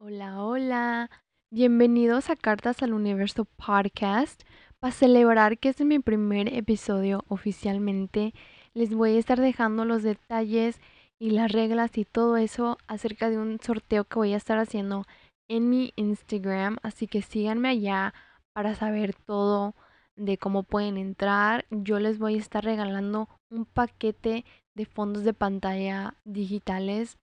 Hola, hola. Bienvenidos a Cartas al Universo Podcast. Para celebrar que este es mi primer episodio oficialmente, les voy a estar dejando los detalles y las reglas y todo eso acerca de un sorteo que voy a estar haciendo en mi Instagram. Así que síganme allá para saber todo de cómo pueden entrar. Yo les voy a estar regalando un paquete de fondos de pantalla digitales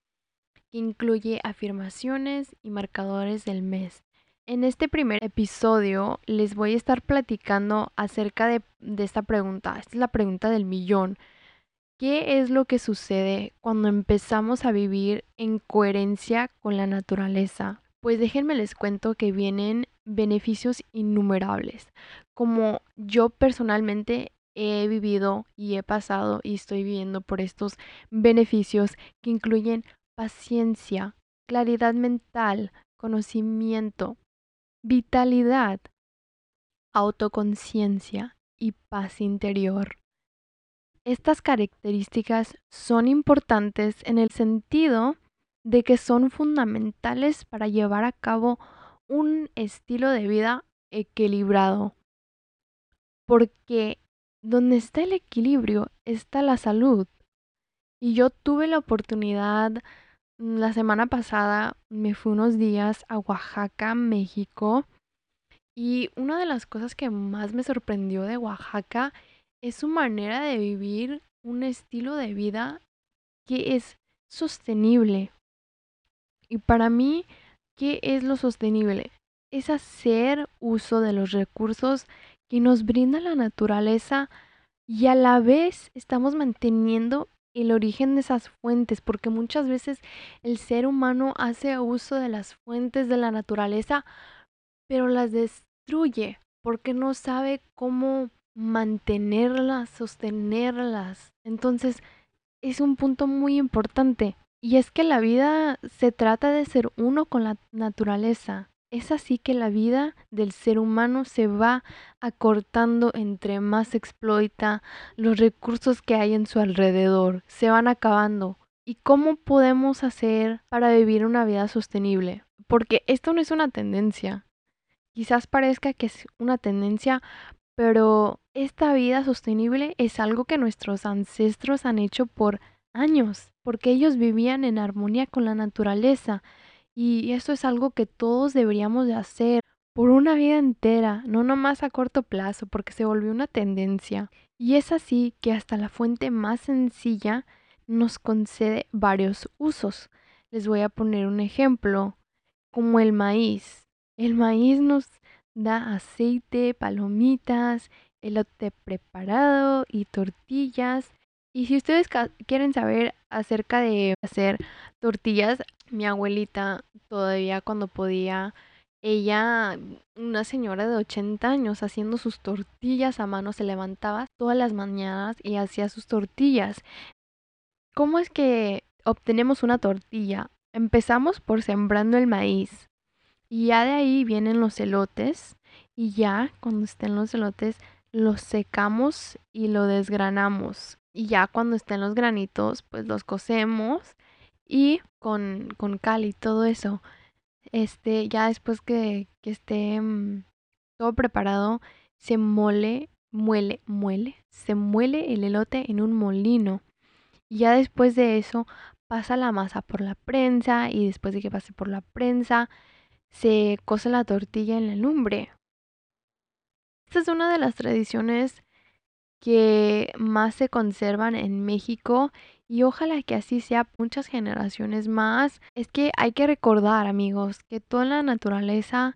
que incluye afirmaciones y marcadores del mes. En este primer episodio les voy a estar platicando acerca de, esta pregunta. Esta es la pregunta del millón. ¿Qué es lo que sucede cuando empezamos a vivir en coherencia con la naturaleza? Pues déjenme les cuento que vienen beneficios innumerables. Como yo personalmente he vivido y he pasado y estoy viviendo por estos beneficios que incluyen paciencia, claridad mental, conocimiento, vitalidad, autoconciencia y paz interior. Estas características son importantes en el sentido de que son fundamentales para llevar a cabo un estilo de vida equilibrado. Porque donde está el equilibrio está la salud. Y yo tuve la oportunidad Mm, la semana pasada me fui unos días a Oaxaca, México. Y una de las cosas que más me sorprendió de Oaxaca es su manera de vivir un estilo de vida que es sostenible. Y para mí, ¿qué es lo sostenible? Es hacer uso de los recursos que nos brinda la naturaleza y a la vez estamos manteniendo el origen de esas fuentes, porque muchas veces el ser humano hace uso de las fuentes de la naturaleza, pero las destruye porque no sabe cómo mantenerlas, sostenerlas. Entonces, es un punto muy importante. Y es que la vida se trata de ser uno con la naturaleza. Es así que la vida del ser humano se va acortando entre más exploita los recursos que hay en su alrededor, se van acabando. ¿Y cómo podemos hacer para vivir una vida sostenible? Porque esto no es una tendencia. Quizás parezca que es una tendencia, pero esta vida sostenible es algo que nuestros ancestros han hecho por años, porque ellos vivían en armonía con la naturaleza, y esto es algo que todos deberíamos de hacer por una vida entera, no nomás a corto plazo, porque se volvió una tendencia. Y es así que hasta la fuente más sencilla nos concede varios usos. Les voy a poner un ejemplo, como el maíz. El maíz nos da aceite, palomitas, elote preparado y tortillas. Y si ustedes quieren saber acerca de hacer tortillas, mi abuelita todavía cuando podía, ella, una señora de 80 años, haciendo sus tortillas a mano, se levantaba todas las mañanas y hacía sus tortillas. ¿Cómo es que obtenemos una tortilla? Empezamos por sembrando el maíz. Y ya de ahí vienen los elotes. Y ya cuando estén los elotes, los secamos y lo desgranamos. Y ya cuando estén los granitos, pues los cocemos y con, con cal y todo eso. Este, ya después que, que esté mm, todo preparado, se mole, muele, muele, se muele el elote en un molino. Y ya después de eso pasa la masa por la prensa y después de que pase por la prensa se cose la tortilla en la lumbre. Esta es una de las tradiciones que más se conservan en México y ojalá que así sea muchas generaciones más. Es que hay que recordar, amigos, que toda la naturaleza,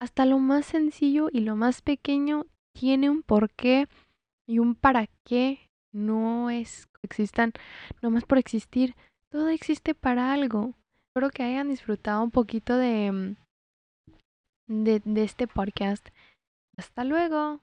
hasta lo más sencillo y lo más pequeño, tiene un porqué y un para qué. No es existan nomás por existir. Todo existe para algo. Espero que hayan disfrutado un poquito de, mm, de, de este podcast. Hasta luego.